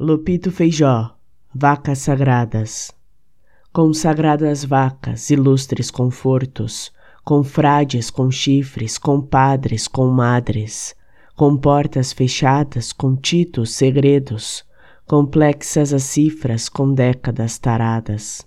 Lupito Feijó, Vacas Sagradas. Consagradas vacas, ilustres confortos, com frades com chifres, com padres com madres, com portas fechadas, com títulos segredos, complexas as cifras com décadas taradas.